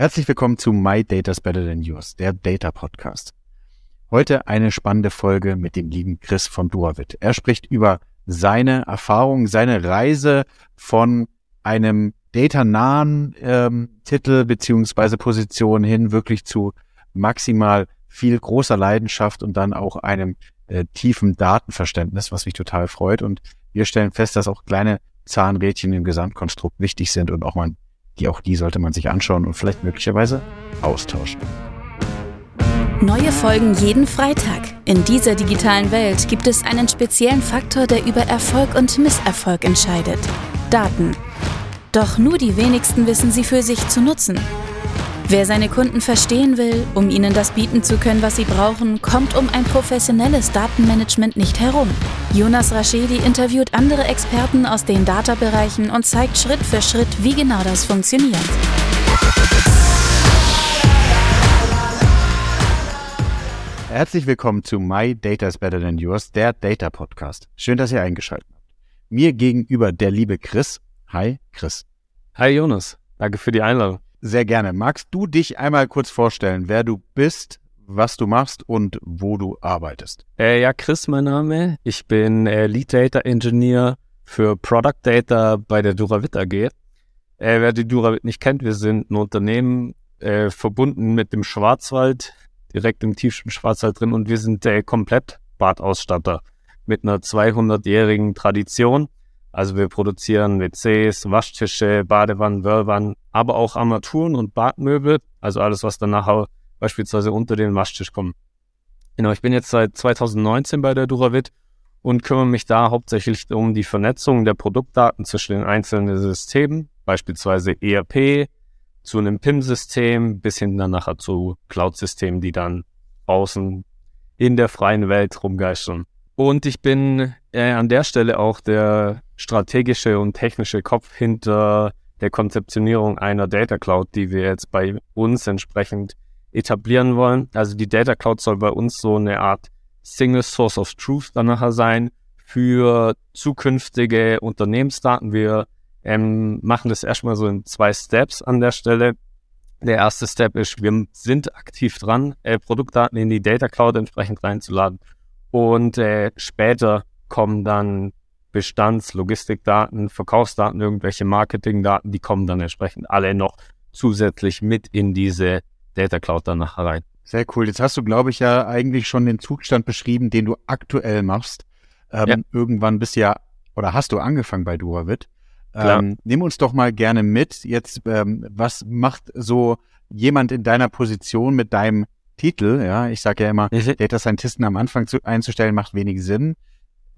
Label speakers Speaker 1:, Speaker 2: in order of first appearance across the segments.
Speaker 1: Herzlich willkommen zu My Data's Better Than Yours, der Data Podcast. Heute eine spannende Folge mit dem lieben Chris von Duavit. Er spricht über seine Erfahrung, seine Reise von einem data-nahen ähm, Titel beziehungsweise Position hin wirklich zu maximal viel großer Leidenschaft und dann auch einem äh, tiefen Datenverständnis, was mich total freut. Und wir stellen fest, dass auch kleine Zahnrädchen im Gesamtkonstrukt wichtig sind und auch man, die auch die sollte man sich anschauen und vielleicht möglicherweise austauschen.
Speaker 2: Neue Folgen jeden Freitag. In dieser digitalen Welt gibt es einen speziellen Faktor, der über Erfolg und Misserfolg entscheidet. Daten. Doch nur die wenigsten wissen sie für sich zu nutzen. Wer seine Kunden verstehen will, um ihnen das bieten zu können, was sie brauchen, kommt um ein professionelles Datenmanagement nicht herum. Jonas Raschedi interviewt andere Experten aus den Data-Bereichen und zeigt Schritt für Schritt, wie genau das funktioniert.
Speaker 1: Herzlich willkommen zu My Data is Better Than Yours, der Data Podcast. Schön, dass ihr eingeschaltet habt. Mir gegenüber der liebe Chris. Hi, Chris.
Speaker 3: Hi, Jonas. Danke für die Einladung.
Speaker 1: Sehr gerne. Magst du dich einmal kurz vorstellen, wer du bist, was du machst und wo du arbeitest?
Speaker 3: Äh, ja, Chris, mein Name. Ich bin äh, Lead Data Engineer für Product Data bei der Duravit AG. Äh, wer die Duravit nicht kennt, wir sind ein Unternehmen äh, verbunden mit dem Schwarzwald, direkt im tiefsten Schwarzwald drin und wir sind komplett Badausstatter mit einer 200-jährigen Tradition also wir produzieren WCs, Waschtische, Badewannen, Wörwannen, aber auch Armaturen und Badmöbel, also alles, was dann nachher beispielsweise unter den Waschtisch kommt. Genau, ich bin jetzt seit 2019 bei der Duravit und kümmere mich da hauptsächlich um die Vernetzung der Produktdaten zwischen den einzelnen Systemen, beispielsweise ERP, zu einem PIM-System bis hin dann nachher zu Cloud-Systemen, die dann außen in der freien Welt rumgeistern. Und ich bin äh, an der Stelle auch der strategische und technische Kopf hinter der Konzeptionierung einer Data Cloud, die wir jetzt bei uns entsprechend etablieren wollen. Also die Data Cloud soll bei uns so eine Art Single Source of Truth dann nachher sein für zukünftige Unternehmensdaten. Wir ähm, machen das erstmal so in zwei Steps an der Stelle. Der erste Step ist, wir sind aktiv dran, äh, Produktdaten in die Data Cloud entsprechend reinzuladen. Und äh, später kommen dann Bestands-, Logistikdaten, Verkaufsdaten, irgendwelche Marketingdaten, die kommen dann entsprechend alle noch zusätzlich mit in diese Data Cloud dann nachher rein.
Speaker 1: Sehr cool. Jetzt hast du, glaube ich, ja eigentlich schon den Zustand beschrieben, den du aktuell machst. Ähm, ja. Irgendwann bist du ja, oder hast du angefangen bei Duavit. Ähm, nimm uns doch mal gerne mit. Jetzt, ähm, was macht so jemand in deiner Position mit deinem Titel? Ja, ich sage ja immer. Data Scientisten am Anfang zu, einzustellen macht wenig Sinn.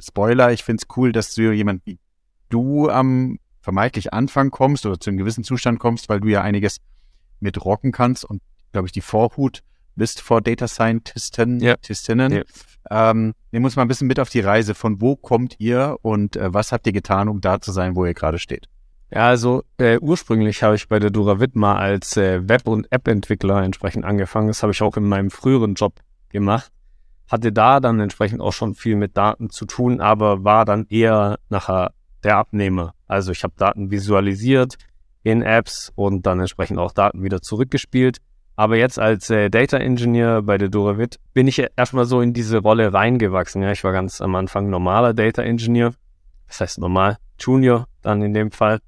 Speaker 1: Spoiler, ich finde es cool, dass du jemand wie du am vermeintlich Anfang kommst oder zu einem gewissen Zustand kommst, weil du ja einiges mit rocken kannst und, glaube ich, die Vorhut bist vor Data Scientisten, ja. Ja. Ähm, nehmen uns mal ein bisschen mit auf die Reise. Von wo kommt ihr und äh, was habt ihr getan, um da zu sein, wo ihr gerade steht?
Speaker 3: Ja, also äh, ursprünglich habe ich bei der Duravit mal als äh, Web- und App-Entwickler entsprechend angefangen. Das habe ich auch in meinem früheren Job gemacht hatte da dann entsprechend auch schon viel mit Daten zu tun, aber war dann eher nachher der Abnehmer. Also ich habe Daten visualisiert in Apps und dann entsprechend auch Daten wieder zurückgespielt. Aber jetzt als äh, Data Engineer bei der Duravit bin ich erstmal so in diese Rolle reingewachsen. Ja, ich war ganz am Anfang normaler Data Engineer. Das heißt normal, Junior dann in dem Fall.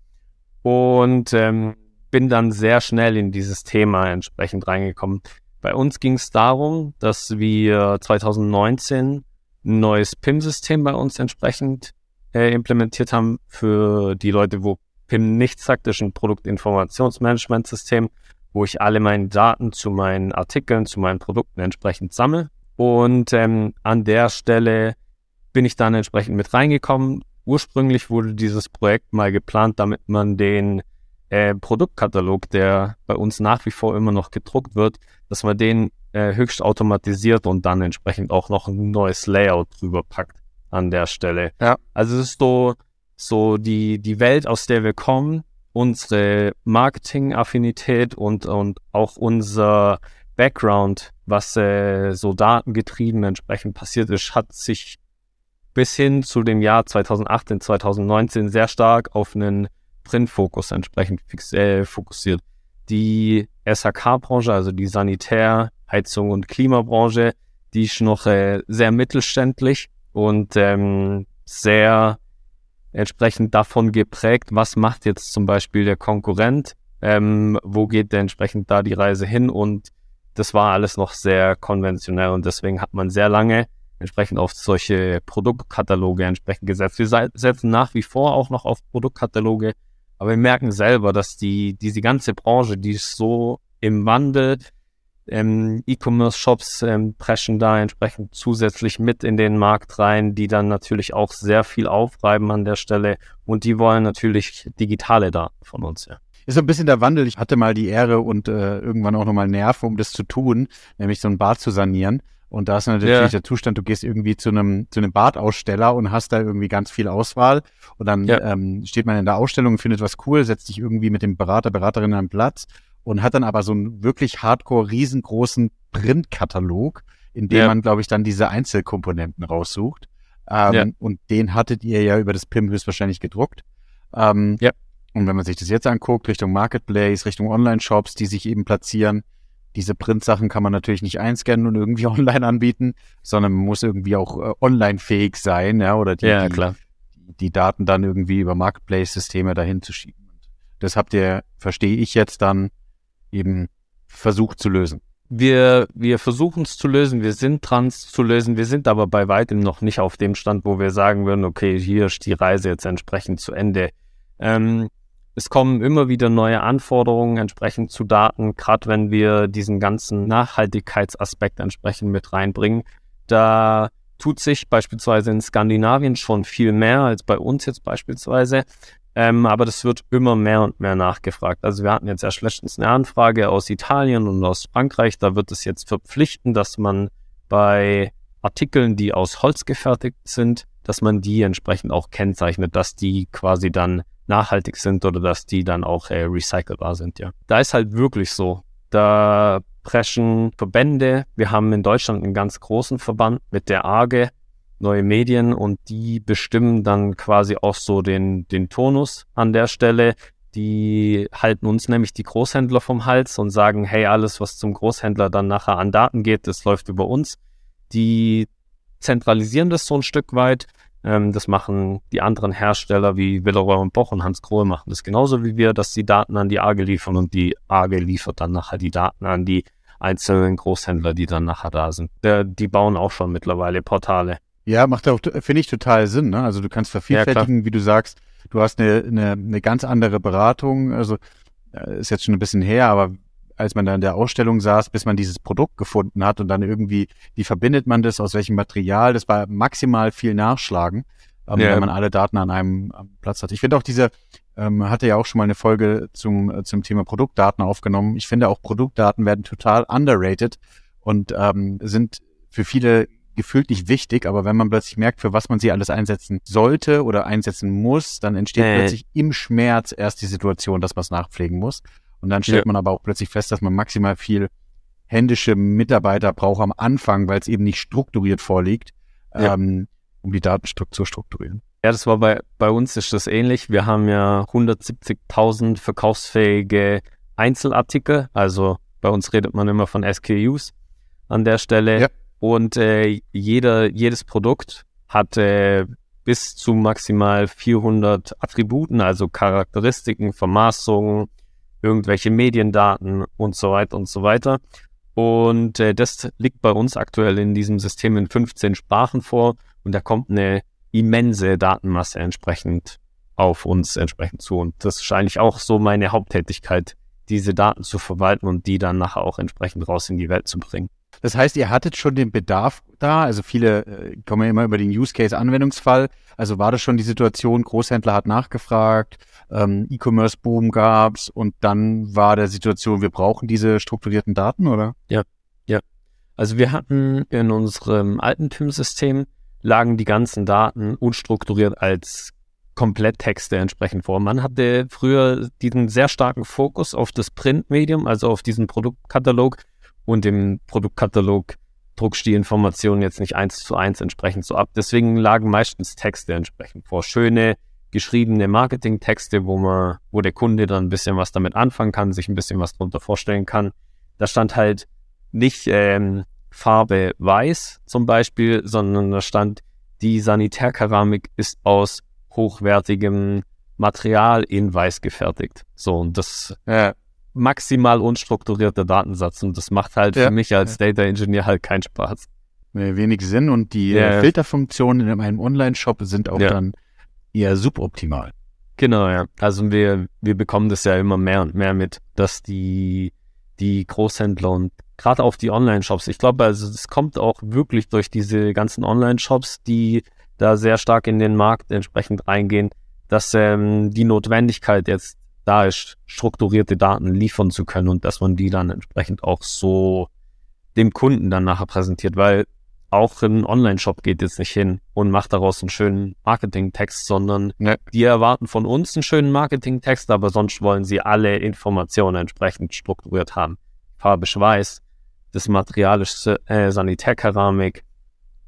Speaker 3: Und ähm, bin dann sehr schnell in dieses Thema entsprechend reingekommen. Bei uns ging es darum, dass wir 2019 ein neues PIM-System bei uns entsprechend äh, implementiert haben für die Leute, wo PIM nicht sagt, ist ein Produktinformationsmanagementsystem, wo ich alle meine Daten zu meinen Artikeln, zu meinen Produkten entsprechend sammle. Und ähm, an der Stelle bin ich dann entsprechend mit reingekommen. Ursprünglich wurde dieses Projekt mal geplant, damit man den äh, Produktkatalog, der bei uns nach wie vor immer noch gedruckt wird, dass man den äh, höchst automatisiert und dann entsprechend auch noch ein neues Layout drüber packt an der Stelle. Ja. Also es ist so, so die, die Welt, aus der wir kommen, unsere Marketing-Affinität und, und auch unser Background, was äh, so datengetrieben entsprechend passiert ist, hat sich bis hin zu dem Jahr 2018, 2019 sehr stark auf einen Printfokus entsprechend fix, äh, fokussiert. Die SHK-Branche, also die Sanitär-, Heizung- und Klimabranche, die ist noch äh, sehr mittelständlich und ähm, sehr entsprechend davon geprägt, was macht jetzt zum Beispiel der Konkurrent, ähm, wo geht denn entsprechend da die Reise hin? Und das war alles noch sehr konventionell und deswegen hat man sehr lange entsprechend auf solche Produktkataloge entsprechend gesetzt. Wir setzen nach wie vor auch noch auf Produktkataloge, aber wir merken selber, dass die, diese ganze Branche, die ist so im Wandel, ähm, E-Commerce-Shops ähm, preschen da entsprechend zusätzlich mit in den Markt rein, die dann natürlich auch sehr viel aufreiben an der Stelle und die wollen natürlich digitale Daten von uns. Ja.
Speaker 1: Ist so ein bisschen der Wandel. Ich hatte mal die Ehre und äh, irgendwann auch nochmal Nerven, um das zu tun, nämlich so ein Bad zu sanieren. Und da ist natürlich ja. der Zustand, du gehst irgendwie zu einem, zu einem Badaussteller und hast da irgendwie ganz viel Auswahl. Und dann ja. ähm, steht man in der Ausstellung, findet was cool, setzt sich irgendwie mit dem Berater, Beraterin an Platz und hat dann aber so einen wirklich hardcore riesengroßen Printkatalog, in dem ja. man, glaube ich, dann diese Einzelkomponenten raussucht. Ähm. Und den hattet ihr ja über das PIM höchstwahrscheinlich gedruckt. Ähm, ja. Und wenn man sich das jetzt anguckt, Richtung Marketplace, Richtung Online-Shops, die sich eben platzieren, diese Print-Sachen kann man natürlich nicht einscannen und irgendwie online anbieten, sondern man muss irgendwie auch äh, online-fähig sein, ja, oder die, ja, die, die, Daten dann irgendwie über Marketplace-Systeme dahin zu schieben. Das habt ihr, verstehe ich jetzt dann, eben versucht zu lösen.
Speaker 3: Wir, wir versuchen es zu lösen, wir sind dran zu lösen, wir sind aber bei weitem noch nicht auf dem Stand, wo wir sagen würden, okay, hier ist die Reise jetzt entsprechend zu Ende. Ähm, es kommen immer wieder neue Anforderungen entsprechend zu Daten, gerade wenn wir diesen ganzen Nachhaltigkeitsaspekt entsprechend mit reinbringen. Da tut sich beispielsweise in Skandinavien schon viel mehr als bei uns jetzt beispielsweise. Ähm, aber das wird immer mehr und mehr nachgefragt. Also wir hatten jetzt erst letztens eine Anfrage aus Italien und aus Frankreich. Da wird es jetzt verpflichten, dass man bei Artikeln, die aus Holz gefertigt sind, dass man die entsprechend auch kennzeichnet, dass die quasi dann nachhaltig sind oder dass die dann auch äh, recycelbar sind, ja. Da ist halt wirklich so. Da preschen Verbände. Wir haben in Deutschland einen ganz großen Verband mit der AGE, neue Medien und die bestimmen dann quasi auch so den, den Tonus an der Stelle. Die halten uns nämlich die Großhändler vom Hals und sagen, hey, alles, was zum Großhändler dann nachher an Daten geht, das läuft über uns. Die zentralisieren das so ein Stück weit. Ähm, das machen die anderen Hersteller wie Willeroy und Boch und Hans Krohe machen das genauso wie wir, dass die Daten an die AGE liefern und die AGE liefert dann nachher die Daten an die einzelnen Großhändler, die dann nachher da sind. Der, die bauen auch schon mittlerweile Portale.
Speaker 1: Ja, macht auch, finde ich, total Sinn. Ne? Also du kannst vervielfältigen, ja, wie du sagst. Du hast eine, eine, eine ganz andere Beratung. Also äh, ist jetzt schon ein bisschen her, aber als man da in der Ausstellung saß, bis man dieses Produkt gefunden hat und dann irgendwie, wie verbindet man das, aus welchem Material, das war maximal viel Nachschlagen, ähm, ja. wenn man alle Daten an einem Platz hat. Ich finde auch diese, ähm, hatte ja auch schon mal eine Folge zum, äh, zum Thema Produktdaten aufgenommen. Ich finde auch Produktdaten werden total underrated und ähm, sind für viele gefühlt nicht wichtig, aber wenn man plötzlich merkt, für was man sie alles einsetzen sollte oder einsetzen muss, dann entsteht äh. plötzlich im Schmerz erst die Situation, dass man es nachpflegen muss. Und dann stellt ja. man aber auch plötzlich fest, dass man maximal viel händische Mitarbeiter braucht am Anfang, weil es eben nicht strukturiert vorliegt, ja. ähm, um die Datenstruktur zu strukturieren.
Speaker 3: Ja, das war bei, bei uns ist das ähnlich. Wir haben ja 170.000 verkaufsfähige Einzelartikel. Also bei uns redet man immer von SKUs an der Stelle. Ja. Und äh, jeder, jedes Produkt hat äh, bis zu maximal 400 Attributen, also Charakteristiken, Vermaßungen, irgendwelche Mediendaten und so weiter und so weiter. Und äh, das liegt bei uns aktuell in diesem System in 15 Sprachen vor und da kommt eine immense Datenmasse entsprechend auf uns entsprechend zu. Und das ist eigentlich auch so meine Haupttätigkeit, diese Daten zu verwalten und die dann nachher auch entsprechend raus in die Welt zu bringen.
Speaker 1: Das heißt, ihr hattet schon den Bedarf da, also viele äh, kommen ja immer über den Use Case Anwendungsfall. Also war das schon die Situation, Großhändler hat nachgefragt, ähm, E-Commerce Boom gab's und dann war der Situation, wir brauchen diese strukturierten Daten, oder?
Speaker 3: Ja, ja. Also wir hatten in unserem alten PIM-System lagen die ganzen Daten unstrukturiert als Kompletttexte entsprechend vor. Man hatte früher diesen sehr starken Fokus auf das Printmedium, also auf diesen Produktkatalog und im Produktkatalog druckst die Informationen jetzt nicht eins zu eins entsprechend so ab. Deswegen lagen meistens Texte entsprechend vor. Schöne, geschriebene Marketingtexte, wo man, wo der Kunde dann ein bisschen was damit anfangen kann, sich ein bisschen was darunter vorstellen kann. Da stand halt nicht ähm, Farbe weiß zum Beispiel, sondern da stand, die Sanitärkeramik ist aus hochwertigem Material in weiß gefertigt. So, und das äh, maximal unstrukturierter Datensatz. Und das macht halt ja. für mich als Data Engineer halt keinen Spaß.
Speaker 1: Nee, wenig Sinn und die ja. Filterfunktionen in einem Online-Shop sind auch ja. dann eher suboptimal.
Speaker 3: Genau, ja. Also wir, wir bekommen das ja immer mehr und mehr mit, dass die, die Großhändler und gerade auf die Online-Shops, ich glaube, also es kommt auch wirklich durch diese ganzen Online-Shops, die da sehr stark in den Markt entsprechend reingehen, dass ähm, die Notwendigkeit jetzt da ist, strukturierte Daten liefern zu können und dass man die dann entsprechend auch so dem Kunden dann nachher präsentiert, weil auch ein Online-Shop geht jetzt nicht hin und macht daraus einen schönen Marketing-Text, sondern ja. die erwarten von uns einen schönen Marketing-Text, aber sonst wollen sie alle Informationen entsprechend strukturiert haben. Farbe Schweiß, das Material ist äh, Sanitärkeramik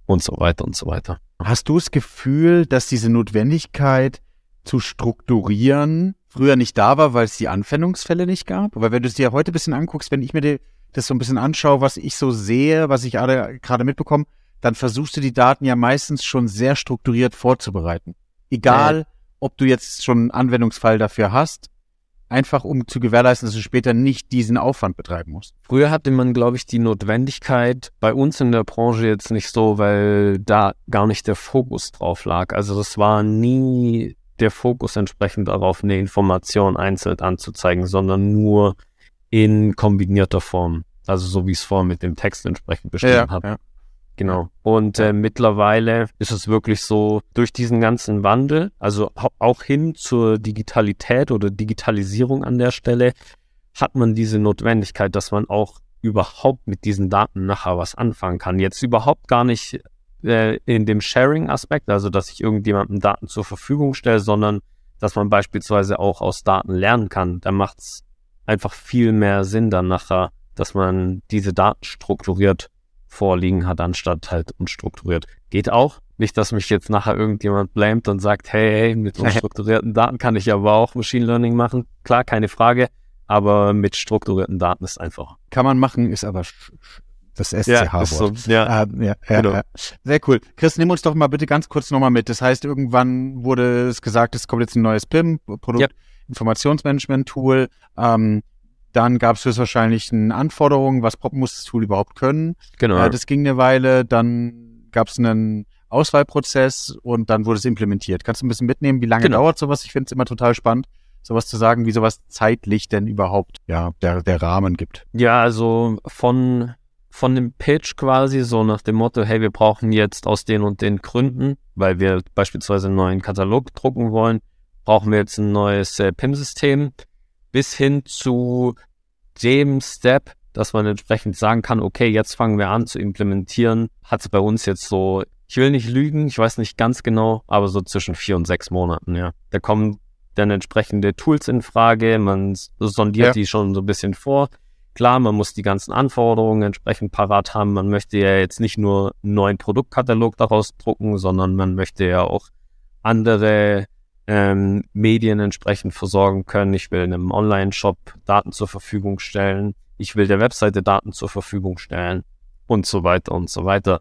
Speaker 3: und so weiter und so weiter.
Speaker 1: Hast du das Gefühl, dass diese Notwendigkeit zu strukturieren früher nicht da war, weil es die Anwendungsfälle nicht gab? Aber wenn du es dir heute ein bisschen anguckst, wenn ich mir das so ein bisschen anschaue, was ich so sehe, was ich gerade mitbekomme, dann versuchst du die Daten ja meistens schon sehr strukturiert vorzubereiten. Egal, äh. ob du jetzt schon einen Anwendungsfall dafür hast, einfach um zu gewährleisten, dass du später nicht diesen Aufwand betreiben musst.
Speaker 3: Früher hatte man, glaube ich, die Notwendigkeit, bei uns in der Branche jetzt nicht so, weil da gar nicht der Fokus drauf lag. Also das war nie der Fokus entsprechend darauf, eine Information einzeln anzuzeigen, sondern nur in kombinierter Form. Also so wie ich es vorhin mit dem Text entsprechend beschrieben ja, habe. Ja. Genau. Und äh, mittlerweile ist es wirklich so, durch diesen ganzen Wandel, also auch hin zur Digitalität oder Digitalisierung an der Stelle, hat man diese Notwendigkeit, dass man auch überhaupt mit diesen Daten nachher was anfangen kann. Jetzt überhaupt gar nicht äh, in dem Sharing-Aspekt, also dass ich irgendjemandem Daten zur Verfügung stelle, sondern dass man beispielsweise auch aus Daten lernen kann. Da macht es einfach viel mehr Sinn dann nachher, dass man diese Daten strukturiert vorliegen hat, anstatt halt unstrukturiert. Geht auch. Nicht, dass mich jetzt nachher irgendjemand blamet und sagt, hey, hey, mit unstrukturierten Daten kann ich aber auch Machine Learning machen. Klar, keine Frage. Aber mit strukturierten Daten ist einfach.
Speaker 1: Kann man machen, ist aber das SCH-Wort. Ja, so, ja. Äh, ja, ja, genau. ja, Sehr cool. Chris, nimm uns doch mal bitte ganz kurz nochmal mit. Das heißt, irgendwann wurde es gesagt, es kommt jetzt ein neues PIM, Produkt ja. Informationsmanagement-Tool. Ähm, dann gab es höchstwahrscheinlich eine Anforderung, was muss das Tool überhaupt können. Genau. Äh, das ging eine Weile, dann gab es einen Auswahlprozess und dann wurde es implementiert. Kannst du ein bisschen mitnehmen, wie lange genau. dauert sowas? Ich finde es immer total spannend, sowas zu sagen, wie sowas zeitlich denn überhaupt ja der, der Rahmen gibt.
Speaker 3: Ja, also von von dem Pitch quasi, so nach dem Motto, hey, wir brauchen jetzt aus den und den Gründen, weil wir beispielsweise einen neuen Katalog drucken wollen, brauchen wir jetzt ein neues äh, PIM-System, bis hin zu dem Step, dass man entsprechend sagen kann, okay, jetzt fangen wir an zu implementieren, hat es bei uns jetzt so, ich will nicht lügen, ich weiß nicht ganz genau, aber so zwischen vier und sechs Monaten, ja. Da kommen dann entsprechende Tools in Frage, man sondiert ja. die schon so ein bisschen vor. Klar, man muss die ganzen Anforderungen entsprechend parat haben. Man möchte ja jetzt nicht nur einen neuen Produktkatalog daraus drucken, sondern man möchte ja auch andere ähm, Medien entsprechend versorgen können. Ich will einem Online-Shop Daten zur Verfügung stellen. Ich will der Webseite Daten zur Verfügung stellen und so weiter und so weiter.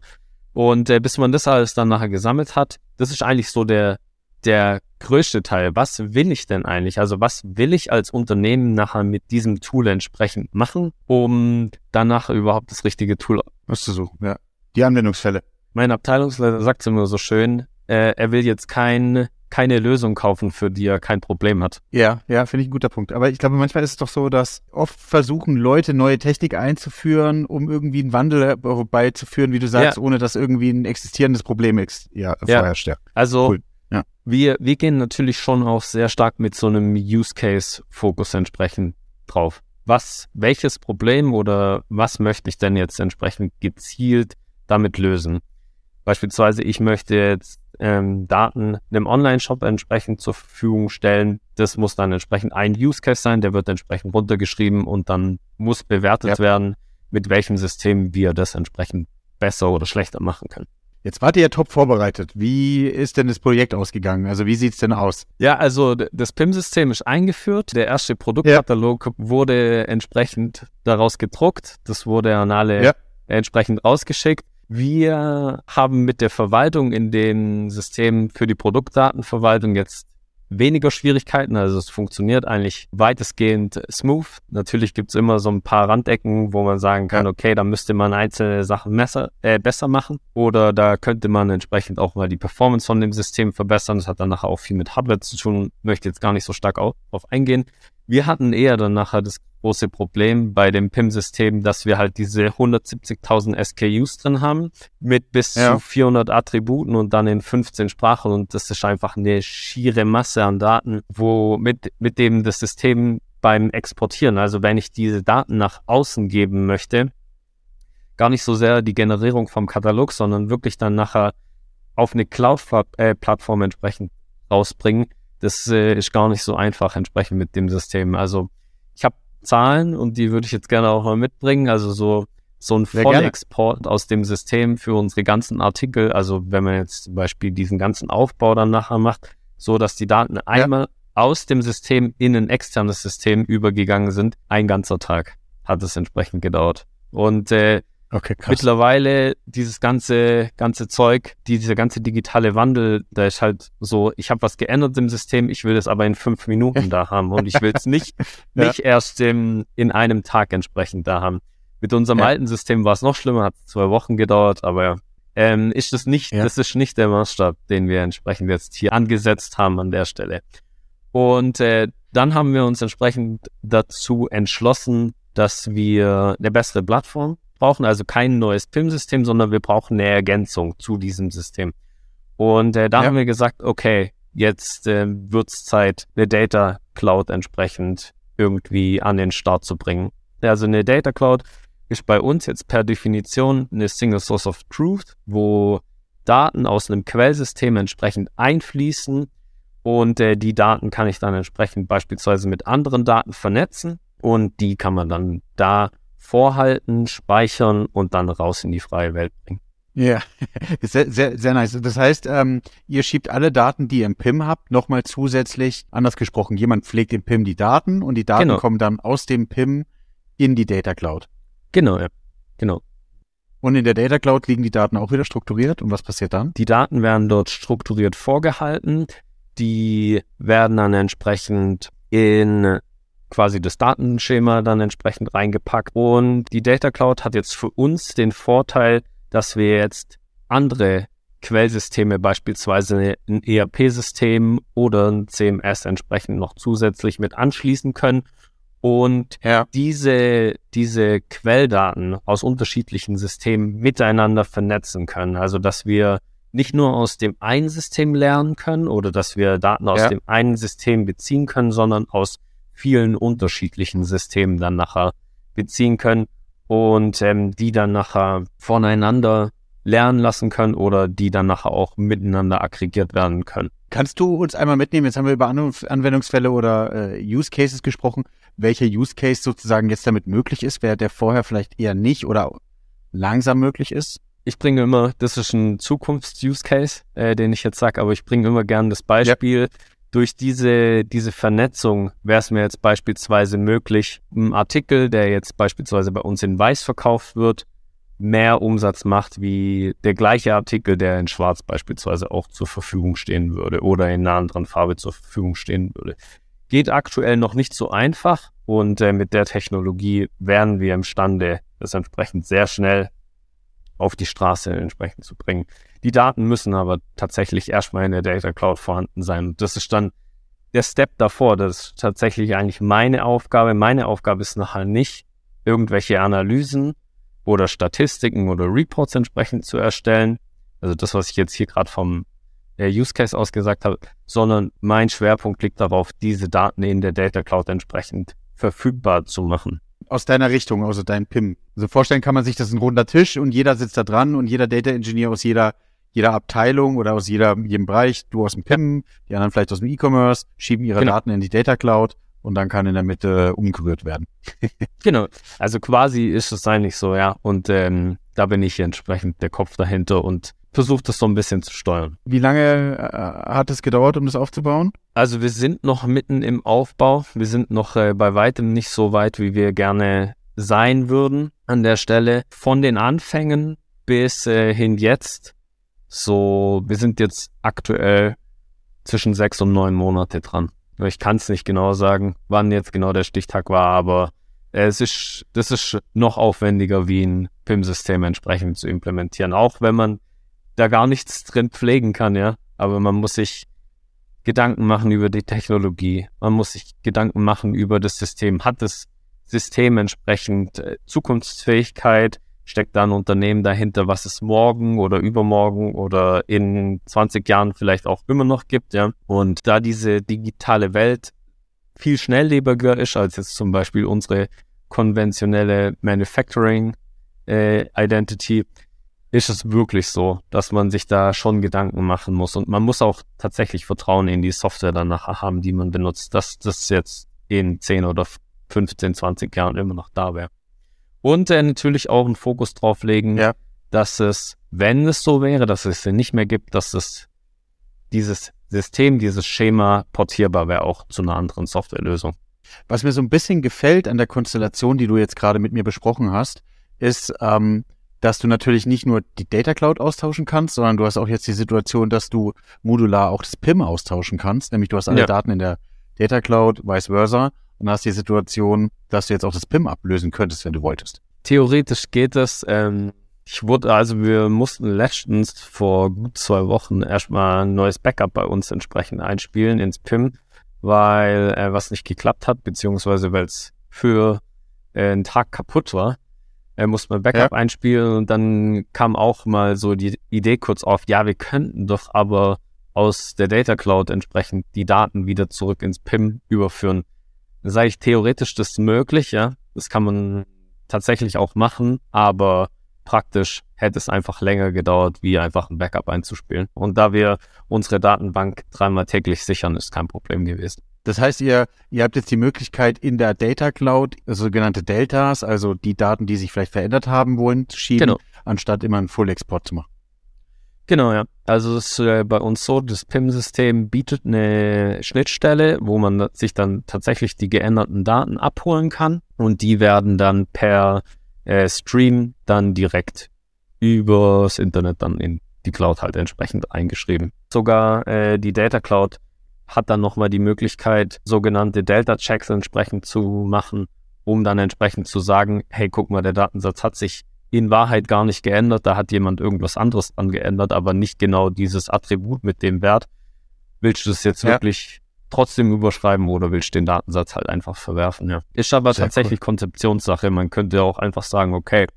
Speaker 3: Und äh, bis man das alles dann nachher gesammelt hat, das ist eigentlich so der, der größte Teil. Was will ich denn eigentlich? Also was will ich als Unternehmen nachher mit diesem Tool entsprechend machen, um danach überhaupt das richtige Tool auszusuchen?
Speaker 1: Ja. Die Anwendungsfälle.
Speaker 3: Mein Abteilungsleiter sagt es immer so schön, äh, er will jetzt kein keine Lösung kaufen, für die er kein Problem hat.
Speaker 1: Ja, ja, finde ich ein guter Punkt. Aber ich glaube, manchmal ist es doch so, dass oft versuchen Leute neue Technik einzuführen, um irgendwie einen Wandel herbeizuführen, wie du sagst, ja. ohne dass irgendwie ein existierendes Problem ist, ja, vorherrscht. Ja.
Speaker 3: Also cool. Wir, wir gehen natürlich schon auch sehr stark mit so einem Use Case Fokus entsprechend drauf. Was, welches Problem oder was möchte ich denn jetzt entsprechend gezielt damit lösen? Beispielsweise, ich möchte jetzt ähm, Daten einem Online-Shop entsprechend zur Verfügung stellen. Das muss dann entsprechend ein Use Case sein, der wird entsprechend runtergeschrieben und dann muss bewertet ja. werden, mit welchem System wir das entsprechend besser oder schlechter machen können.
Speaker 1: Jetzt wart ihr ja top vorbereitet. Wie ist denn das Projekt ausgegangen? Also wie sieht's denn aus?
Speaker 3: Ja, also das PIM-System ist eingeführt. Der erste Produktkatalog ja. wurde entsprechend daraus gedruckt. Das wurde an alle ja. entsprechend rausgeschickt. Wir haben mit der Verwaltung in den Systemen für die Produktdatenverwaltung jetzt weniger Schwierigkeiten. Also es funktioniert eigentlich weitestgehend smooth. Natürlich gibt es immer so ein paar Randecken, wo man sagen kann, okay, da müsste man einzelne Sachen messer, äh, besser machen oder da könnte man entsprechend auch mal die Performance von dem System verbessern. Das hat dann nachher auch viel mit Hardware zu tun, möchte jetzt gar nicht so stark darauf eingehen. Wir hatten eher dann nachher das große Problem bei dem PIM-System, dass wir halt diese 170.000 SKUs drin haben mit bis ja. zu 400 Attributen und dann in 15 Sprachen und das ist einfach eine schiere Masse an Daten, wo mit, mit dem das System beim Exportieren, also wenn ich diese Daten nach außen geben möchte, gar nicht so sehr die Generierung vom Katalog, sondern wirklich dann nachher auf eine Cloud-Plattform äh, entsprechend rausbringen, das äh, ist gar nicht so einfach entsprechend mit dem System. Also ich habe Zahlen und die würde ich jetzt gerne auch mal mitbringen. Also so, so ein Vollexport aus dem System für unsere ganzen Artikel. Also wenn man jetzt zum Beispiel diesen ganzen Aufbau dann nachher macht, so dass die Daten einmal ja. aus dem System in ein externes System übergegangen sind, ein ganzer Tag hat es entsprechend gedauert. Und äh, Okay, krass. Mittlerweile dieses ganze ganze Zeug, dieser ganze digitale Wandel, da ist halt so, ich habe was geändert im System, ich will das aber in fünf Minuten da haben und ich will es nicht ja. nicht erst im, in einem Tag entsprechend da haben. Mit unserem ja. alten System war es noch schlimmer, hat zwei Wochen gedauert, aber ähm, ist das nicht, ja. das ist nicht der Maßstab, den wir entsprechend jetzt hier angesetzt haben an der Stelle. Und äh, dann haben wir uns entsprechend dazu entschlossen, dass wir eine bessere Plattform brauchen also kein neues PIM-System, sondern wir brauchen eine Ergänzung zu diesem System. Und äh, da ja. haben wir gesagt, okay, jetzt äh, wird es Zeit, eine Data Cloud entsprechend irgendwie an den Start zu bringen. Also eine Data Cloud ist bei uns jetzt per Definition eine Single Source of Truth, wo Daten aus einem Quellsystem entsprechend einfließen und äh, die Daten kann ich dann entsprechend beispielsweise mit anderen Daten vernetzen und die kann man dann da vorhalten, speichern und dann raus in die freie Welt bringen.
Speaker 1: Ja, sehr, sehr, sehr nice. Das heißt, ähm, ihr schiebt alle Daten, die ihr im PIM habt, nochmal zusätzlich, anders gesprochen, jemand pflegt im PIM die Daten und die Daten genau. kommen dann aus dem PIM in die Data Cloud.
Speaker 3: Genau, ja. Genau.
Speaker 1: Und in der Data Cloud liegen die Daten auch wieder strukturiert und was passiert dann?
Speaker 3: Die Daten werden dort strukturiert vorgehalten. Die werden dann entsprechend in quasi das Datenschema dann entsprechend reingepackt. Und die Data Cloud hat jetzt für uns den Vorteil, dass wir jetzt andere Quellsysteme, beispielsweise ein ERP-System oder ein CMS entsprechend noch zusätzlich mit anschließen können und ja. diese, diese Quelldaten aus unterschiedlichen Systemen miteinander vernetzen können. Also, dass wir nicht nur aus dem einen System lernen können oder dass wir Daten aus ja. dem einen System beziehen können, sondern aus vielen unterschiedlichen Systemen dann nachher beziehen können und ähm, die dann nachher voneinander lernen lassen können oder die dann nachher auch miteinander aggregiert werden können.
Speaker 1: Kannst du uns einmal mitnehmen? Jetzt haben wir über Anwendungsfälle oder äh, Use Cases gesprochen. Welcher Use Case sozusagen jetzt damit möglich ist, wer der vorher vielleicht eher nicht oder langsam möglich ist?
Speaker 3: Ich bringe immer, das ist ein Zukunfts-Use Case, äh, den ich jetzt sage, aber ich bringe immer gerne das Beispiel. Ja durch diese, diese Vernetzung wäre es mir jetzt beispielsweise möglich, ein Artikel, der jetzt beispielsweise bei uns in Weiß verkauft wird, mehr Umsatz macht wie der gleiche Artikel, der in Schwarz beispielsweise auch zur Verfügung stehen würde oder in einer anderen Farbe zur Verfügung stehen würde. Geht aktuell noch nicht so einfach und äh, mit der Technologie wären wir imstande, das entsprechend sehr schnell auf die Straße entsprechend zu bringen. Die Daten müssen aber tatsächlich erstmal in der Data Cloud vorhanden sein. Und das ist dann der Step davor. Das ist tatsächlich eigentlich meine Aufgabe. Meine Aufgabe ist nachher nicht, irgendwelche Analysen oder Statistiken oder Reports entsprechend zu erstellen. Also das, was ich jetzt hier gerade vom äh, Use Case aus gesagt habe, sondern mein Schwerpunkt liegt darauf, diese Daten in der Data Cloud entsprechend verfügbar zu machen
Speaker 1: aus deiner Richtung, also dein PIM. Also vorstellen kann man sich, das ein runder Tisch und jeder sitzt da dran und jeder Data Engineer aus jeder jeder Abteilung oder aus jeder, jedem Bereich, du aus dem PIM, die anderen vielleicht aus dem E-Commerce, schieben ihre genau. Daten in die Data Cloud und dann kann in der Mitte umgerührt werden.
Speaker 3: genau. Also quasi ist es eigentlich so, ja. Und ähm, da bin ich entsprechend der Kopf dahinter und versuche das so ein bisschen zu steuern.
Speaker 1: Wie lange äh, hat es gedauert, um das aufzubauen?
Speaker 3: Also wir sind noch mitten im Aufbau. Wir sind noch äh, bei weitem nicht so weit, wie wir gerne sein würden an der Stelle. Von den Anfängen bis äh, hin jetzt. So, wir sind jetzt aktuell zwischen sechs und neun Monate dran. Ich kann es nicht genau sagen, wann jetzt genau der Stichtag war, aber es ist, das ist noch aufwendiger, wie ein PIM-System entsprechend zu implementieren. Auch wenn man da gar nichts drin pflegen kann, ja. Aber man muss sich Gedanken machen über die Technologie. Man muss sich Gedanken machen über das System. Hat das System entsprechend äh, Zukunftsfähigkeit? Steckt da ein Unternehmen dahinter, was es morgen oder übermorgen oder in 20 Jahren vielleicht auch immer noch gibt, ja? Und da diese digitale Welt viel schnelllebiger ist als jetzt zum Beispiel unsere konventionelle Manufacturing äh, Identity, ist es wirklich so, dass man sich da schon Gedanken machen muss. Und man muss auch tatsächlich Vertrauen in die Software danach haben, die man benutzt, dass das jetzt in 10 oder 15, 20 Jahren immer noch da wäre. Und äh, natürlich auch einen Fokus drauf legen, ja. dass es, wenn es so wäre, dass es nicht mehr gibt, dass es dieses System, dieses Schema portierbar wäre auch zu einer anderen Softwarelösung.
Speaker 1: Was mir so ein bisschen gefällt an der Konstellation, die du jetzt gerade mit mir besprochen hast, ist, ähm, dass du natürlich nicht nur die Data Cloud austauschen kannst, sondern du hast auch jetzt die Situation, dass du modular auch das PIM austauschen kannst. Nämlich du hast alle ja. Daten in der Data Cloud, vice versa. Und hast die Situation, dass du jetzt auch das PIM ablösen könntest, wenn du wolltest.
Speaker 3: Theoretisch geht das. Ähm, ich wurde, also wir mussten letztens vor gut zwei Wochen erstmal ein neues Backup bei uns entsprechend einspielen ins PIM, weil äh, was nicht geklappt hat, beziehungsweise weil es für äh, einen Tag kaputt war äh, musste man Backup ja. einspielen und dann kam auch mal so die Idee kurz auf, ja, wir könnten doch aber aus der Data Cloud entsprechend die Daten wieder zurück ins PIM überführen. Sage ich theoretisch, das ist möglich, ja. Das kann man tatsächlich auch machen, aber praktisch hätte es einfach länger gedauert, wie einfach ein Backup einzuspielen. Und da wir unsere Datenbank dreimal täglich sichern, ist kein Problem gewesen.
Speaker 1: Das heißt, ihr, ihr habt jetzt die Möglichkeit, in der Data Cloud sogenannte Deltas, also die Daten, die sich vielleicht verändert haben wollen, zu schieben, genau. anstatt immer einen Full-Export zu machen.
Speaker 3: Genau, ja. Also es ist äh, bei uns so, das PIM-System bietet eine Schnittstelle, wo man sich dann tatsächlich die geänderten Daten abholen kann und die werden dann per äh, Stream dann direkt übers Internet dann in die Cloud halt entsprechend eingeschrieben. Sogar äh, die Data Cloud hat dann nochmal die Möglichkeit, sogenannte Delta-Checks entsprechend zu machen, um dann entsprechend zu sagen, hey, guck mal, der Datensatz hat sich in Wahrheit gar nicht geändert, da hat jemand irgendwas anderes dran geändert, aber nicht genau dieses Attribut mit dem Wert. Willst du das jetzt ja. wirklich trotzdem überschreiben oder willst du den Datensatz halt einfach verwerfen? Ja. Ist aber Sehr tatsächlich cool. Konzeptionssache. Man könnte auch einfach sagen, okay,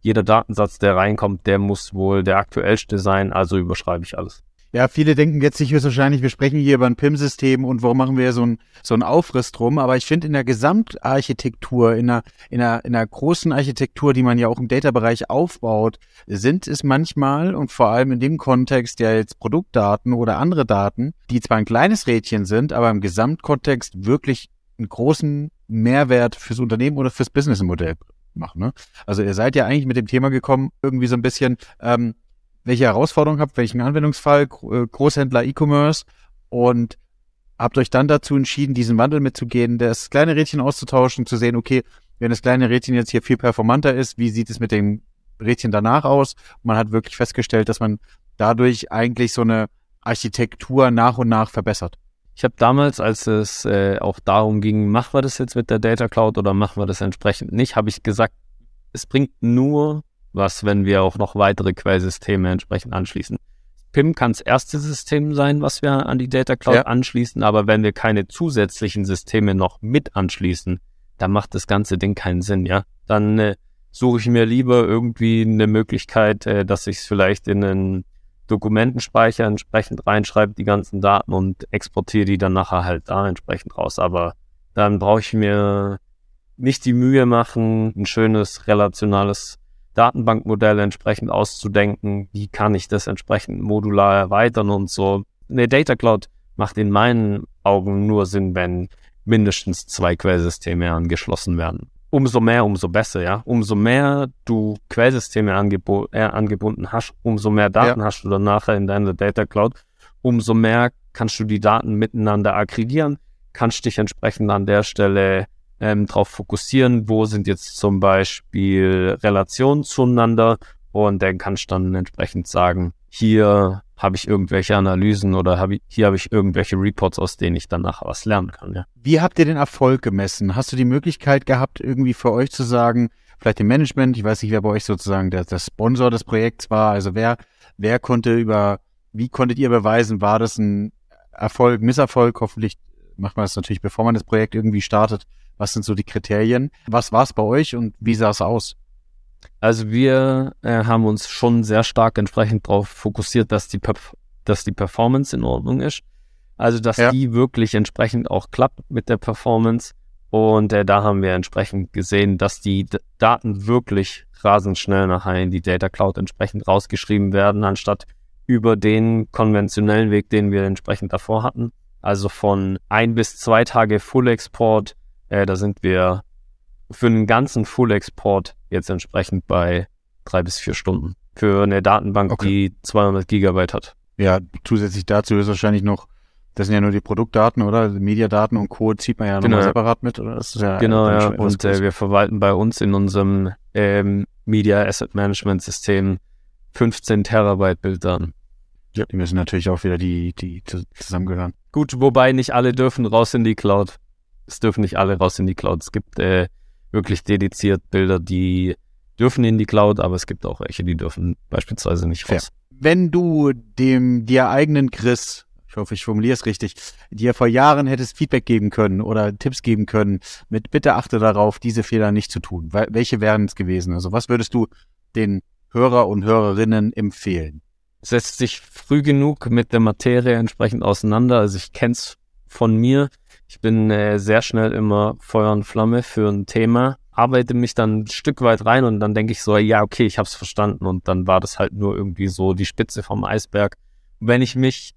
Speaker 3: jeder Datensatz, der reinkommt, der muss wohl der aktuellste sein, also überschreibe ich alles.
Speaker 1: Ja, viele denken jetzt sich wahrscheinlich, wir sprechen hier über ein PIM-System und warum machen wir so ein so ein Aufriss drum. Aber ich finde in der Gesamtarchitektur, in einer, in, einer, in einer großen Architektur, die man ja auch im Data-Bereich aufbaut, sind es manchmal und vor allem in dem Kontext ja jetzt Produktdaten oder andere Daten, die zwar ein kleines Rädchen sind, aber im Gesamtkontext wirklich einen großen Mehrwert fürs Unternehmen oder fürs Businessmodell machen. Ne? Also ihr seid ja eigentlich mit dem Thema gekommen, irgendwie so ein bisschen, ähm, welche Herausforderungen habt, welchen Anwendungsfall, äh, Großhändler, E-Commerce und habt euch dann dazu entschieden, diesen Wandel mitzugehen, das kleine Rädchen auszutauschen, zu sehen, okay, wenn das kleine Rädchen jetzt hier viel performanter ist, wie sieht es mit dem Rädchen danach aus? Man hat wirklich festgestellt, dass man dadurch eigentlich so eine Architektur nach und nach verbessert.
Speaker 3: Ich habe damals, als es äh, auch darum ging, machen wir das jetzt mit der Data Cloud oder machen wir das entsprechend nicht, habe ich gesagt, es bringt nur was, wenn wir auch noch weitere Quellsysteme entsprechend anschließen. PIM kann das erste System sein, was wir an die Data Cloud ja. anschließen, aber wenn wir keine zusätzlichen Systeme noch mit anschließen, dann macht das ganze Ding keinen Sinn, ja. Dann äh, suche ich mir lieber irgendwie eine Möglichkeit, äh, dass ich es vielleicht in einen Dokumentenspeicher entsprechend reinschreibe, die ganzen Daten und exportiere die dann nachher halt da entsprechend raus. Aber dann brauche ich mir nicht die Mühe machen, ein schönes relationales Datenbankmodell entsprechend auszudenken. Wie kann ich das entsprechend modular erweitern und so. Eine Data Cloud macht in meinen Augen nur Sinn, wenn mindestens zwei Quellsysteme angeschlossen werden. umso mehr, umso besser, ja. Umso mehr du Quellsysteme angebo äh, angebunden hast, umso mehr Daten ja. hast du dann nachher in deiner Data Cloud, umso mehr kannst du die Daten miteinander aggregieren, kannst dich entsprechend an der Stelle ähm, darauf fokussieren, wo sind jetzt zum Beispiel Relationen zueinander und dann kannst du dann entsprechend sagen, hier habe ich irgendwelche Analysen oder habe ich, hier habe ich irgendwelche Reports, aus denen ich dann nachher was lernen kann. Ja.
Speaker 1: Wie habt ihr den Erfolg gemessen? Hast du die Möglichkeit gehabt, irgendwie für euch zu sagen, vielleicht dem Management, ich weiß nicht, wer bei euch sozusagen der, der Sponsor des Projekts war, also wer, wer konnte über, wie konntet ihr beweisen, war das ein Erfolg, Misserfolg? Hoffentlich macht man das natürlich, bevor man das Projekt irgendwie startet. Was sind so die Kriterien? Was war es bei euch und wie sah es aus?
Speaker 3: Also wir äh, haben uns schon sehr stark entsprechend darauf fokussiert, dass die, dass die Performance in Ordnung ist. Also dass ja. die wirklich entsprechend auch klappt mit der Performance. Und äh, da haben wir entsprechend gesehen, dass die D Daten wirklich rasend schnell nachher in die Data Cloud entsprechend rausgeschrieben werden, anstatt über den konventionellen Weg, den wir entsprechend davor hatten. Also von ein bis zwei Tage Full Export, äh, da sind wir für einen ganzen Full-Export jetzt entsprechend bei drei bis vier Stunden. Für eine Datenbank, okay. die 200 Gigabyte hat.
Speaker 1: Ja, zusätzlich dazu ist wahrscheinlich noch, das sind ja nur die Produktdaten, oder? Mediadaten und Co. zieht man ja
Speaker 3: genau.
Speaker 1: nochmal separat mit, oder? Das
Speaker 3: ist ja genau, ja. Und äh, wir verwalten bei uns in unserem ähm, Media Asset Management System 15 Terabyte Bilddaten.
Speaker 1: Ja. Die müssen natürlich auch wieder die, die zusammengehören.
Speaker 3: Gut, wobei nicht alle dürfen raus in die Cloud. Es dürfen nicht alle raus in die Cloud. Es gibt äh, wirklich dediziert Bilder, die dürfen in die Cloud, aber es gibt auch welche, die dürfen beispielsweise nicht raus.
Speaker 1: Wenn du dem dir eigenen Chris, ich hoffe, ich formuliere es richtig, dir vor Jahren hättest Feedback geben können oder Tipps geben können, mit bitte achte darauf, diese Fehler nicht zu tun. Welche wären es gewesen? Also was würdest du den Hörer und Hörerinnen empfehlen?
Speaker 3: Setzt sich früh genug mit der Materie entsprechend auseinander. Also ich kenne es von mir. Ich bin äh, sehr schnell immer Feuer und Flamme für ein Thema, arbeite mich dann ein Stück weit rein und dann denke ich so, ja, okay, ich habe es verstanden und dann war das halt nur irgendwie so die Spitze vom Eisberg. Wenn ich mich,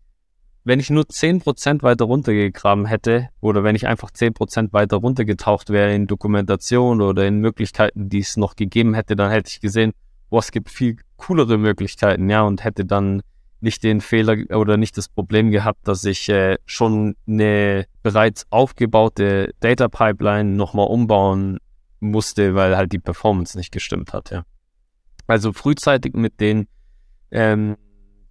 Speaker 3: wenn ich nur zehn Prozent weiter runtergegraben hätte oder wenn ich einfach zehn Prozent weiter runtergetaucht wäre in Dokumentation oder in Möglichkeiten, die es noch gegeben hätte, dann hätte ich gesehen, boah, es gibt viel coolere Möglichkeiten, ja, und hätte dann nicht den Fehler oder nicht das Problem gehabt, dass ich äh, schon eine bereits aufgebaute Data Pipeline nochmal umbauen musste, weil halt die Performance nicht gestimmt hat. Ja. Also frühzeitig mit den ähm,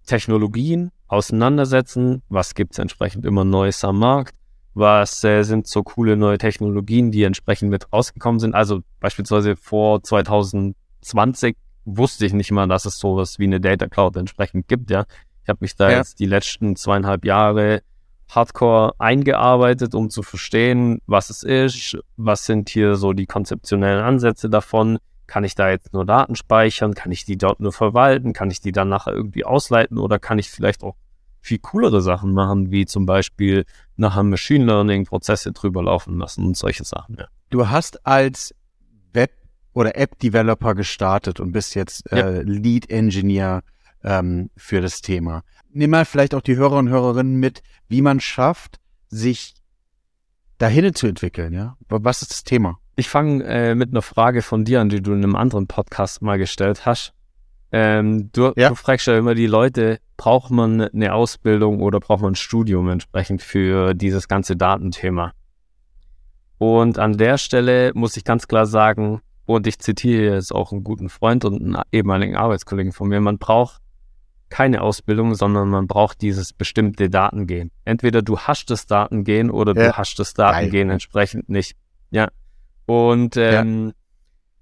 Speaker 3: Technologien auseinandersetzen, was gibt's entsprechend immer Neues am Markt, was äh, sind so coole neue Technologien, die entsprechend mit rausgekommen sind. Also beispielsweise vor 2020 wusste ich nicht mal, dass es sowas wie eine Data Cloud entsprechend gibt, ja. Ich habe mich da ja. jetzt die letzten zweieinhalb Jahre hardcore eingearbeitet, um zu verstehen, was es ist, was sind hier so die konzeptionellen Ansätze davon. Kann ich da jetzt nur Daten speichern? Kann ich die dort nur verwalten? Kann ich die dann nachher irgendwie ausleiten? Oder kann ich vielleicht auch viel coolere Sachen machen, wie zum Beispiel nachher Machine Learning Prozesse drüber laufen lassen und solche Sachen. Ja.
Speaker 1: Du hast als oder App-Developer gestartet und bist jetzt äh, Lead Engineer ähm, für das Thema. Nimm mal vielleicht auch die Hörer und Hörerinnen mit, wie man schafft, sich dahin zu entwickeln. Ja, was ist das Thema?
Speaker 3: Ich fange äh, mit einer Frage von dir an, die du in einem anderen Podcast mal gestellt hast. Ähm, du, ja. du fragst ja immer die Leute, braucht man eine Ausbildung oder braucht man ein Studium entsprechend für dieses ganze Datenthema? Und an der Stelle muss ich ganz klar sagen, und ich zitiere jetzt auch einen guten Freund und einen ehemaligen Arbeitskollegen von mir, man braucht keine Ausbildung, sondern man braucht dieses bestimmte Datengehen. Entweder du hast das Datengehen oder ja. du hast das Datengehen Geil. entsprechend nicht. Ja. Und ähm, ja.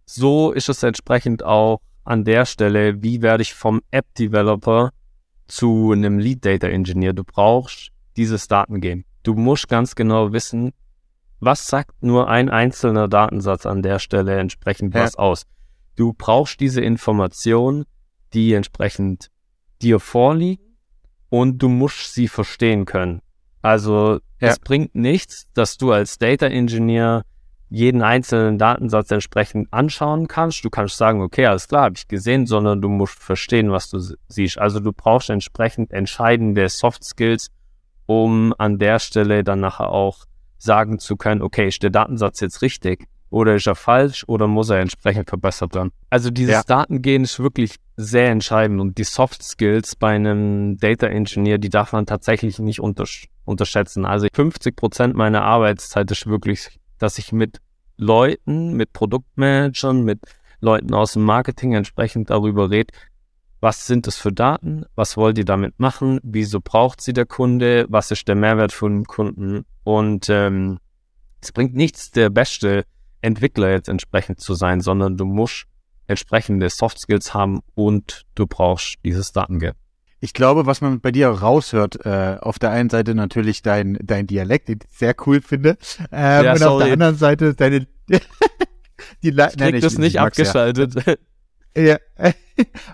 Speaker 3: so ist es entsprechend auch an der Stelle, wie werde ich vom App-Developer zu einem Lead Data Engineer? Du brauchst dieses Datengehen. Du musst ganz genau wissen, was sagt nur ein einzelner Datensatz an der Stelle entsprechend ja. was aus. Du brauchst diese Information, die entsprechend dir vorliegen und du musst sie verstehen können. Also ja. es bringt nichts, dass du als Data Engineer jeden einzelnen Datensatz entsprechend anschauen kannst. Du kannst sagen, okay, alles klar, habe ich gesehen, sondern du musst verstehen, was du siehst. Also du brauchst entsprechend entscheidende Soft Skills, um an der Stelle dann nachher auch sagen zu können, okay, ist der Datensatz jetzt richtig? oder ist er falsch oder muss er entsprechend verbessert werden. Also dieses ja. Datengehen ist wirklich sehr entscheidend und die Soft Skills bei einem Data Engineer, die darf man tatsächlich nicht untersch unterschätzen. Also 50 Prozent meiner Arbeitszeit ist wirklich, dass ich mit Leuten, mit Produktmanagern, mit Leuten aus dem Marketing entsprechend darüber rede, was sind das für Daten, was wollt ihr damit machen, wieso braucht sie der Kunde, was ist der Mehrwert für den Kunden und ähm, es bringt nichts, der beste Entwickler jetzt entsprechend zu sein, sondern du musst entsprechende Soft Skills haben und du brauchst dieses Datengeld.
Speaker 1: Ich glaube, was man bei dir raushört, äh, auf der einen Seite natürlich dein, dein Dialekt, den ich sehr cool finde, ähm, ja, und auf der anderen Seite deine
Speaker 3: die Le ich nein, ich, das nicht ich abgeschaltet.
Speaker 1: Ja. Ja.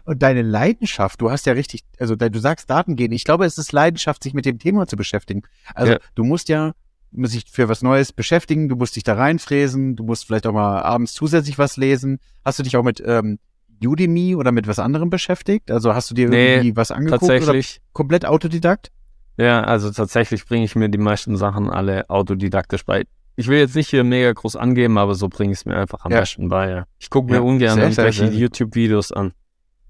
Speaker 1: und deine Leidenschaft, du hast ja richtig, also du sagst Daten gehen. Ich glaube, es ist Leidenschaft, sich mit dem Thema zu beschäftigen. Also ja. du musst ja musst dich für was Neues beschäftigen, du musst dich da reinfräsen, du musst vielleicht auch mal abends zusätzlich was lesen. Hast du dich auch mit ähm, Udemy oder mit was anderem beschäftigt? Also hast du dir nee, irgendwie was angeguckt
Speaker 3: tatsächlich.
Speaker 1: oder komplett Autodidakt?
Speaker 3: Ja, also tatsächlich bringe ich mir die meisten Sachen alle autodidaktisch bei. Ich will jetzt nicht hier mega groß angeben, aber so bringe ich es mir einfach am ja. besten bei. Ja. Ich gucke mir ja, ungern irgendwelche YouTube-Videos an.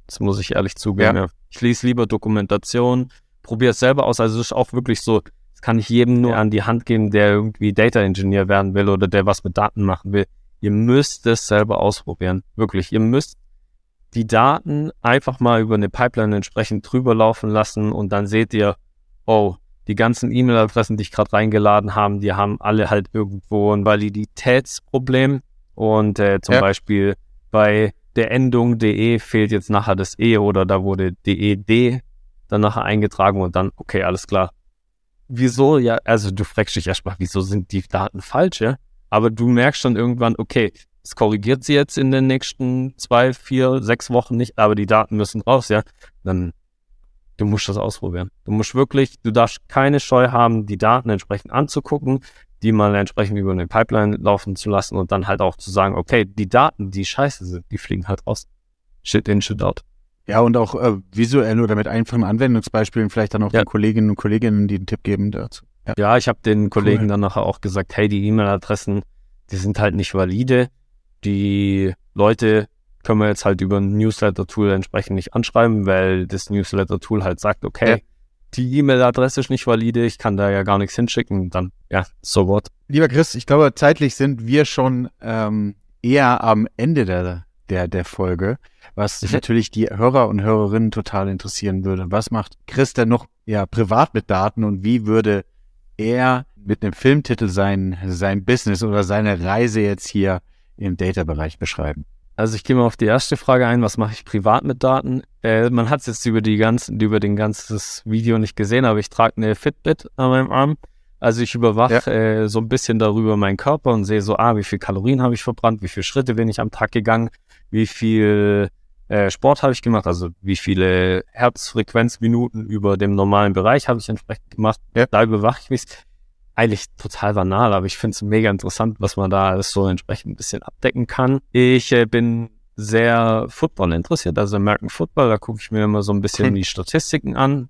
Speaker 3: Das muss ich ehrlich zugeben. Ich lese lieber Dokumentation, probiere es selber aus. Also es ist auch wirklich so, das kann ich jedem nur an die Hand geben, der irgendwie Data Engineer werden will oder der was mit Daten machen will. Ihr müsst es selber ausprobieren. Wirklich. Ihr müsst die Daten einfach mal über eine Pipeline entsprechend drüber laufen lassen und dann seht ihr, oh, die ganzen E-Mail-Adressen, die ich gerade reingeladen habe, die haben alle halt irgendwo ein Validitätsproblem und äh, zum ja. Beispiel bei der Endung de fehlt jetzt nachher das e oder da wurde ded dann nachher eingetragen und dann, okay, alles klar. Wieso? Ja, also du fragst dich erstmal, wieso sind die Daten falsch, ja? Aber du merkst dann irgendwann, okay, es korrigiert sie jetzt in den nächsten zwei, vier, sechs Wochen nicht, aber die Daten müssen raus, ja. Dann, du musst das ausprobieren. Du musst wirklich, du darfst keine Scheu haben, die Daten entsprechend anzugucken, die mal entsprechend über eine Pipeline laufen zu lassen und dann halt auch zu sagen, okay, die Daten, die scheiße sind, die fliegen halt raus. Shit in, shit out.
Speaker 1: Ja, und auch äh, visuell oder mit einfachen Anwendungsbeispielen vielleicht dann auch ja. den Kolleginnen und Kolleginnen, die einen Tipp geben dazu.
Speaker 3: Ja, ja ich habe den Kollegen cool. dann nachher auch gesagt, hey, die E-Mail-Adressen, die sind halt nicht valide die Leute können wir jetzt halt über ein Newsletter-Tool entsprechend nicht anschreiben, weil das Newsletter-Tool halt sagt, okay, ja. die E-Mail-Adresse ist nicht valide, ich kann da ja gar nichts hinschicken, dann ja, so what.
Speaker 1: Lieber Chris, ich glaube, zeitlich sind wir schon ähm, eher am Ende der, der, der Folge, was mhm. natürlich die Hörer und Hörerinnen total interessieren würde. Was macht Chris denn noch ja privat mit Daten und wie würde er mit einem Filmtitel sein, sein Business oder seine Reise jetzt hier im Data-Bereich beschreiben?
Speaker 3: Also ich gehe mal auf die erste Frage ein, was mache ich privat mit Daten? Äh, man hat es jetzt über die ganzen, über den ganzes Video nicht gesehen, aber ich trage eine Fitbit an meinem Arm. Also ich überwache ja. äh, so ein bisschen darüber meinen Körper und sehe so, ah, wie viel Kalorien habe ich verbrannt, wie viele Schritte bin ich am Tag gegangen, wie viel äh, Sport habe ich gemacht, also wie viele Herzfrequenzminuten über dem normalen Bereich habe ich entsprechend gemacht. Ja. Da überwache ich mich eigentlich total banal, aber ich finde es mega interessant, was man da alles so entsprechend ein bisschen abdecken kann. Ich äh, bin sehr Football interessiert, also American Football, da gucke ich mir immer so ein bisschen okay. die Statistiken an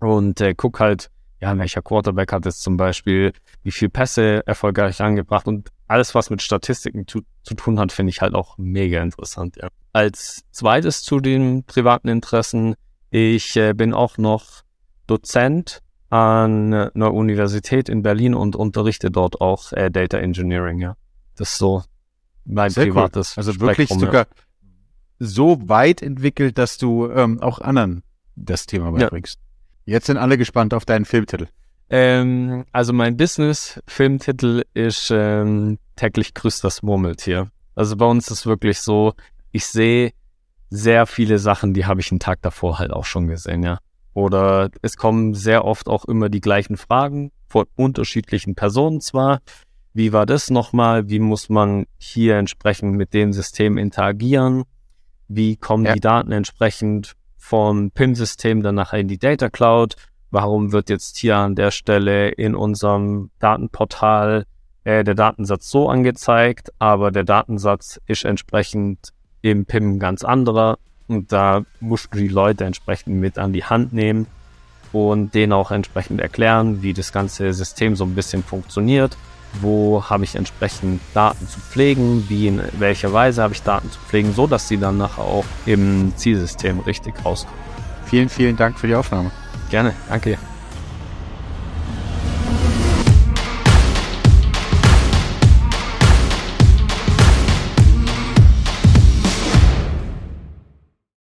Speaker 3: und äh, gucke halt, ja, welcher Quarterback hat jetzt zum Beispiel, wie viel Pässe erfolgreich angebracht und alles, was mit Statistiken zu, zu tun hat, finde ich halt auch mega interessant, ja. Als zweites zu den privaten Interessen, ich äh, bin auch noch Dozent an einer Universität in Berlin und unterrichte dort auch äh, Data Engineering, ja. Das ist so mein Sehr privates
Speaker 1: cool. Also Spektrum, wirklich sogar ja. so weit entwickelt, dass du ähm, auch anderen das Thema beibringst. Ja. Jetzt sind alle gespannt auf deinen Filmtitel.
Speaker 3: Ähm, also mein Business-Filmtitel ist ähm, täglich grüßt das Murmeltier. Also bei uns ist wirklich so, ich sehe sehr viele Sachen, die habe ich einen Tag davor halt auch schon gesehen, ja. Oder es kommen sehr oft auch immer die gleichen Fragen von unterschiedlichen Personen zwar. Wie war das nochmal? Wie muss man hier entsprechend mit dem System interagieren? Wie kommen ja. die Daten entsprechend vom PIM-System dann nachher in die Data Cloud? Warum wird jetzt hier an der Stelle in unserem Datenportal äh, der Datensatz so angezeigt, aber der Datensatz ist entsprechend im PIM ganz anderer? Und da musst du die Leute entsprechend mit an die Hand nehmen und denen auch entsprechend erklären, wie das ganze System so ein bisschen funktioniert. wo habe ich entsprechend Daten zu pflegen, wie in welcher Weise habe ich Daten zu pflegen, so dass sie dann nachher auch im Zielsystem richtig rauskommen.
Speaker 1: Vielen, vielen Dank für die Aufnahme.
Speaker 3: Gerne, danke.